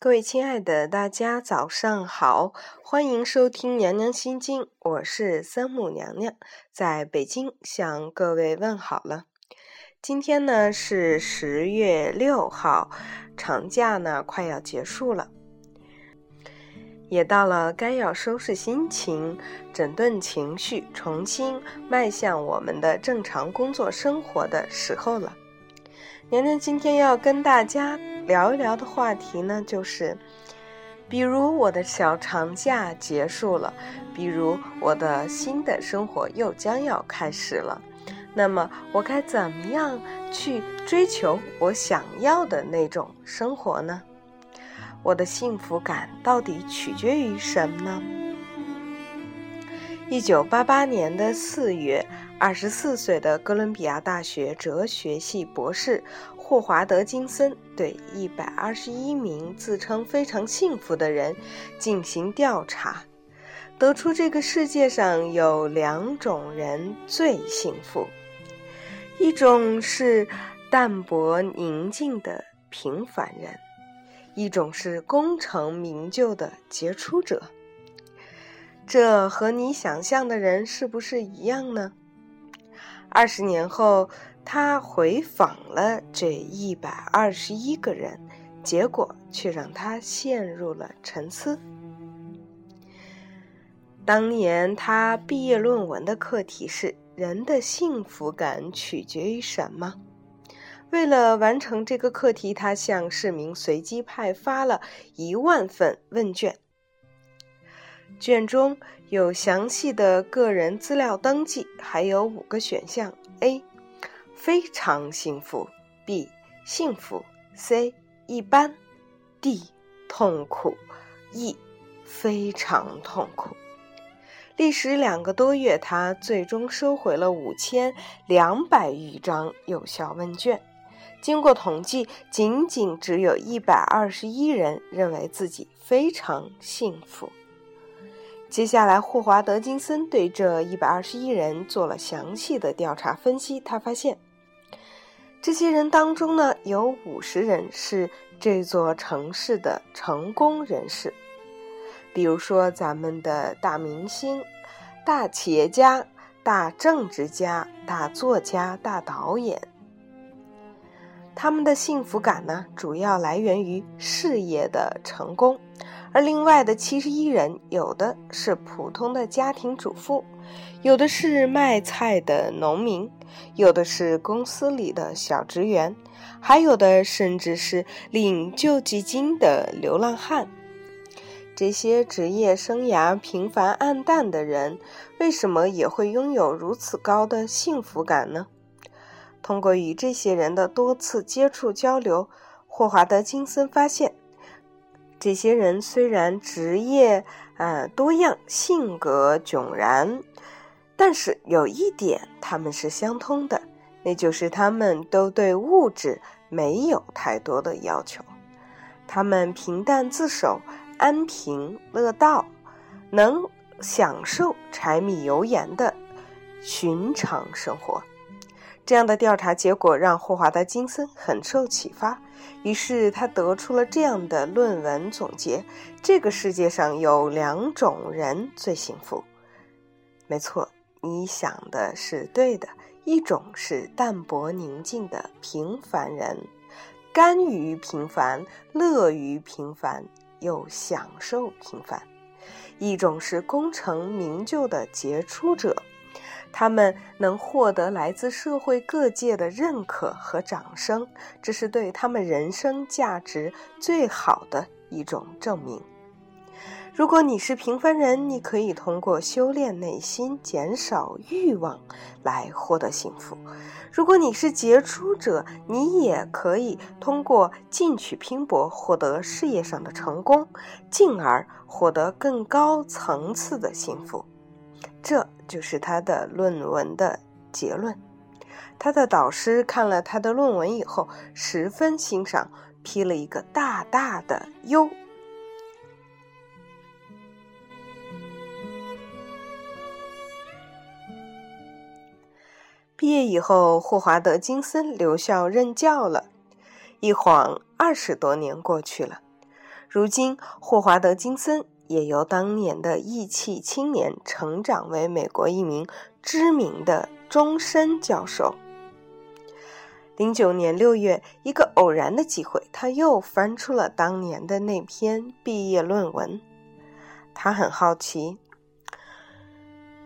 各位亲爱的大家，早上好，欢迎收听《娘娘心经》，我是三木娘娘，在北京向各位问好了。今天呢是十月六号，长假呢快要结束了，也到了该要收拾心情、整顿情绪、重新迈向我们的正常工作生活的时候了。娘娘今天要跟大家聊一聊的话题呢，就是，比如我的小长假结束了，比如我的新的生活又将要开始了，那么我该怎么样去追求我想要的那种生活呢？我的幸福感到底取决于什么呢？一九八八年的四月。二十四岁的哥伦比亚大学哲学系博士霍华德·金森对一百二十一名自称非常幸福的人进行调查，得出这个世界上有两种人最幸福：一种是淡泊宁静的平凡人，一种是功成名就的杰出者。这和你想象的人是不是一样呢？二十年后，他回访了这一百二十一个人，结果却让他陷入了沉思。当年他毕业论文的课题是“人的幸福感取决于什么”。为了完成这个课题，他向市民随机派发了一万份问卷，卷中。有详细的个人资料登记，还有五个选项：A. 非常幸福；B. 幸福；C. 一般；D. 痛苦；E. 非常痛苦。历时两个多月，他最终收回了五千两百余张有效问卷。经过统计，仅仅只有一百二十一人认为自己非常幸福。接下来，霍华德·金森对这一百二十一人做了详细的调查分析。他发现，这些人当中呢，有五十人是这座城市的成功人士，比如说咱们的大明星、大企业家、大政治家、大作家、大导演。他们的幸福感呢，主要来源于事业的成功。而另外的七十一人，有的是普通的家庭主妇，有的是卖菜的农民，有的是公司里的小职员，还有的甚至是领救济金的流浪汉。这些职业生涯平凡暗淡的人，为什么也会拥有如此高的幸福感呢？通过与这些人的多次接触交流，霍华德·金森发现。这些人虽然职业呃多样，性格迥然，但是有一点他们是相通的，那就是他们都对物质没有太多的要求，他们平淡自守，安贫乐道，能享受柴米油盐的寻常生活。这样的调查结果让霍华德·金森很受启发。于是他得出了这样的论文总结：这个世界上有两种人最幸福。没错，你想的是对的。一种是淡泊宁静的平凡人，甘于平凡，乐于平凡，又享受平凡；一种是功成名就的杰出者。他们能获得来自社会各界的认可和掌声，这是对他们人生价值最好的一种证明。如果你是平凡人，你可以通过修炼内心、减少欲望来获得幸福；如果你是杰出者，你也可以通过进取拼搏获得事业上的成功，进而获得更高层次的幸福。这就是他的论文的结论。他的导师看了他的论文以后，十分欣赏，批了一个大大的优。毕业以后，霍华德·金森留校任教了。一晃二十多年过去了。如今，霍华德·金森也由当年的义气青年成长为美国一名知名的终身教授。零九年六月，一个偶然的机会，他又翻出了当年的那篇毕业论文。他很好奇，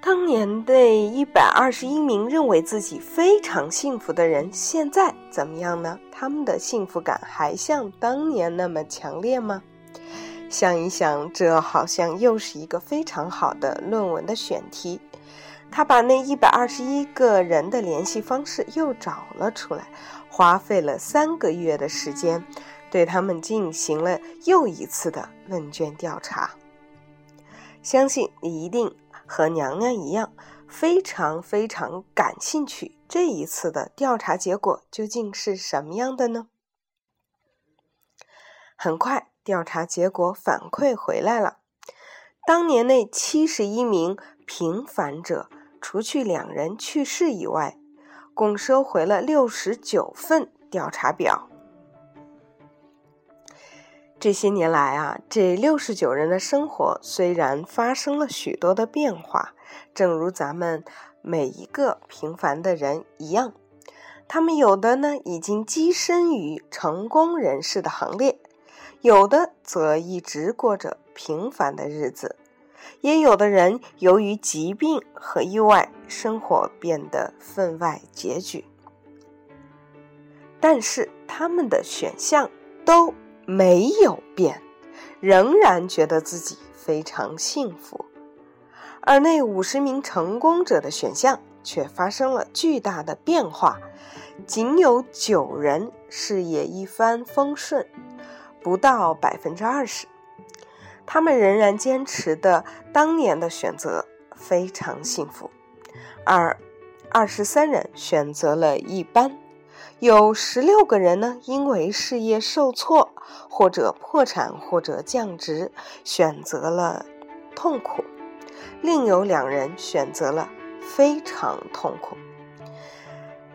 当年那一百二十一名认为自己非常幸福的人，现在怎么样呢？他们的幸福感还像当年那么强烈吗？想一想，这好像又是一个非常好的论文的选题。他把那一百二十一个人的联系方式又找了出来，花费了三个月的时间，对他们进行了又一次的问卷调查。相信你一定和娘娘一样，非常非常感兴趣。这一次的调查结果究竟是什么样的呢？很快，调查结果反馈回来了。当年那七十一名平凡者。除去两人去世以外，共收回了六十九份调查表。这些年来啊，这六十九人的生活虽然发生了许多的变化，正如咱们每一个平凡的人一样，他们有的呢已经跻身于成功人士的行列，有的则一直过着平凡的日子。也有的人由于疾病和意外，生活变得分外拮据，但是他们的选项都没有变，仍然觉得自己非常幸福。而那五十名成功者的选项却发生了巨大的变化，仅有九人事业一帆风顺，不到百分之二十。他们仍然坚持的当年的选择非常幸福，而二十三人选择了一般，有十六个人呢，因为事业受挫或者破产或者降职，选择了痛苦；另有两人选择了非常痛苦。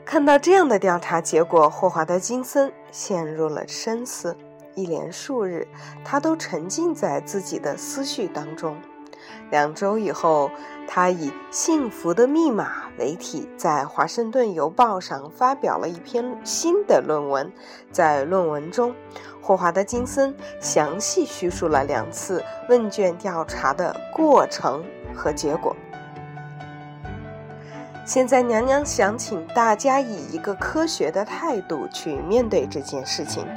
看到这样的调查结果，霍华德·金森陷入了深思。一连数日，他都沉浸在自己的思绪当中。两周以后，他以《幸福的密码》为题，在《华盛顿邮报》上发表了一篇新的论文。在论文中，霍华德·金森详细叙述了两次问卷调查的过程和结果。现在，娘娘想请大家以一个科学的态度去面对这件事情。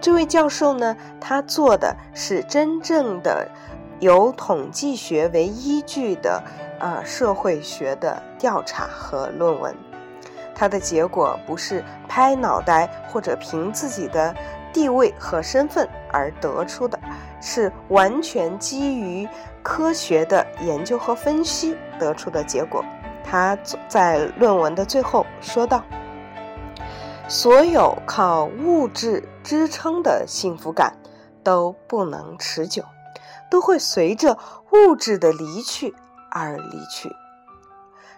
这位教授呢，他做的是真正的有统计学为依据的啊社会学的调查和论文。他的结果不是拍脑袋或者凭自己的地位和身份而得出的，是完全基于科学的研究和分析得出的结果。他在论文的最后说道：“所有靠物质支撑的幸福感都不能持久，都会随着物质的离去而离去。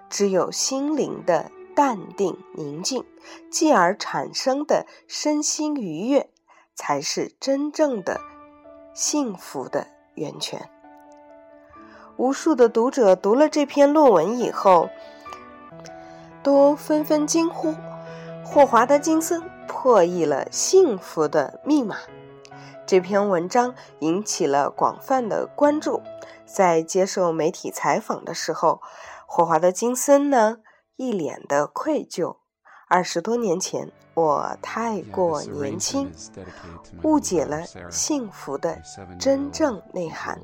只有心灵的淡定宁静，继而产生的身心愉悦，才是真正的幸福的源泉。”无数的读者读了这篇论文以后，都纷纷惊呼：“霍华德·金森破译了幸福的密码。”这篇文章引起了广泛的关注。在接受媒体采访的时候，霍华德·金森呢一脸的愧疚：“二十多年前，我太过年轻，误解了幸福的真正内涵。”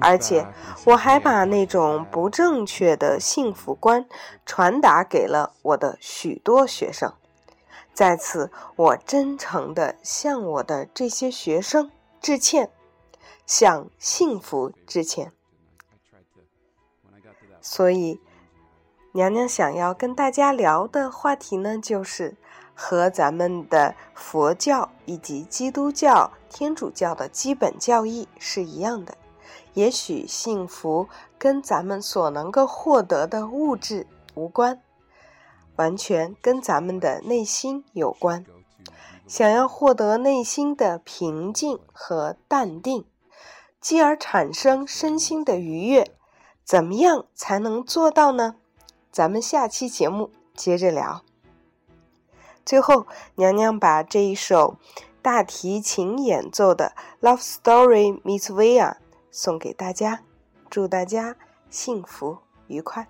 而且，我还把那种不正确的幸福观传达给了我的许多学生。在此，我真诚地向我的这些学生致歉，向幸福致歉。所以，娘娘想要跟大家聊的话题呢，就是和咱们的佛教以及基督教、天主教的基本教义是一样的。也许幸福跟咱们所能够获得的物质无关，完全跟咱们的内心有关。想要获得内心的平静和淡定，继而产生身心的愉悦，怎么样才能做到呢？咱们下期节目接着聊。最后，娘娘把这一首大提琴演奏的《Love Story》Miss Via 送给大家，祝大家幸福愉快。